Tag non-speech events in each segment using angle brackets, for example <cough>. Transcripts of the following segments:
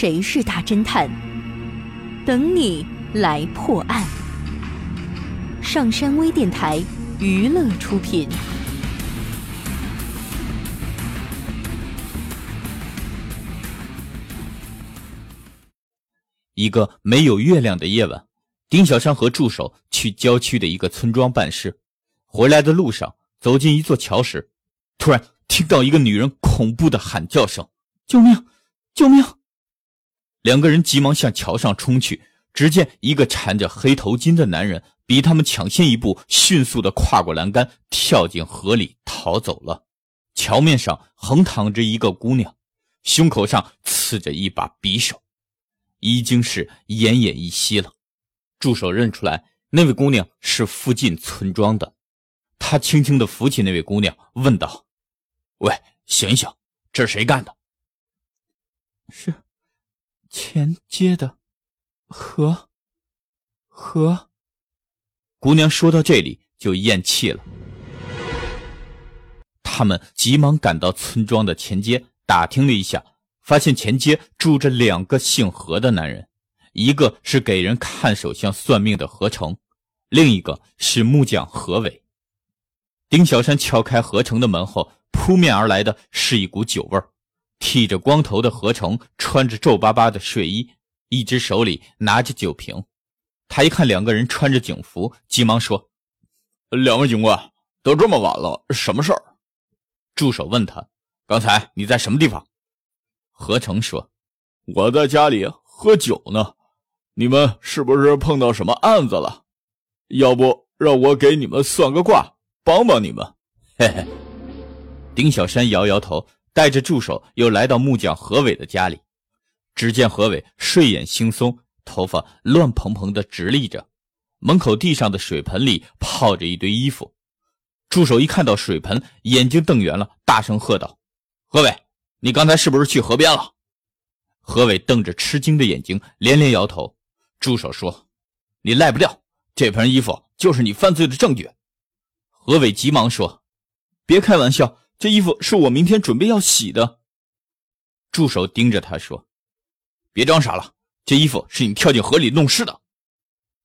谁是大侦探？等你来破案。上山微电台娱乐出品。一个没有月亮的夜晚，丁小山和助手去郊区的一个村庄办事。回来的路上，走进一座桥时，突然听到一个女人恐怖的喊叫声：“救命！救命！”两个人急忙向桥上冲去，只见一个缠着黑头巾的男人比他们抢先一步，迅速的跨过栏杆，跳进河里逃走了。桥面上横躺着一个姑娘，胸口上刺着一把匕首。已经是奄奄一息了，助手认出来那位姑娘是附近村庄的，他轻轻的扶起那位姑娘，问道：“喂，醒醒，这是谁干的？”“是前街的何何。”姑娘说到这里就咽气了。他们急忙赶到村庄的前街，打听了一下。发现前街住着两个姓何的男人，一个是给人看手相算命的何成，另一个是木匠何伟。丁小山敲开何成的门后，扑面而来的是一股酒味儿。剃着光头的何成穿着皱巴巴的睡衣，一只手里拿着酒瓶。他一看两个人穿着警服，急忙说：“两位警官，都这么晚了，什么事儿？”助手问他：“刚才你在什么地方？”何成说：“我在家里喝酒呢，你们是不是碰到什么案子了？要不让我给你们算个卦，帮帮你们？” <laughs> 嘿嘿。丁小山摇摇头，带着助手又来到木匠何伟的家里。只见何伟睡眼惺忪，头发乱蓬蓬的直立着，门口地上的水盆里泡着一堆衣服。助手一看到水盆，眼睛瞪圆了，大声喝道：“何伟！”你刚才是不是去河边了？何伟瞪着吃惊的眼睛，连连摇头。助手说：“你赖不掉，这盆衣服就是你犯罪的证据。”何伟急忙说：“别开玩笑，这衣服是我明天准备要洗的。”助手盯着他说：“别装傻了，这衣服是你跳进河里弄湿的。”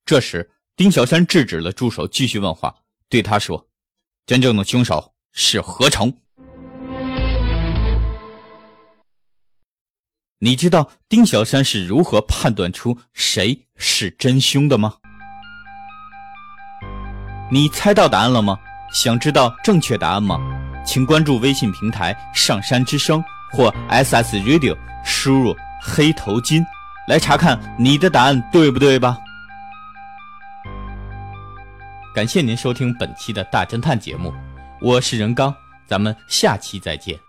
这时，丁小山制止了助手继续问话，对他说：“真正的凶手是何成。”你知道丁小山是如何判断出谁是真凶的吗？你猜到答案了吗？想知道正确答案吗？请关注微信平台“上山之声”或 “SS Radio”，输入“黑头巾”来查看你的答案对不对吧？感谢您收听本期的大侦探节目，我是任刚，咱们下期再见。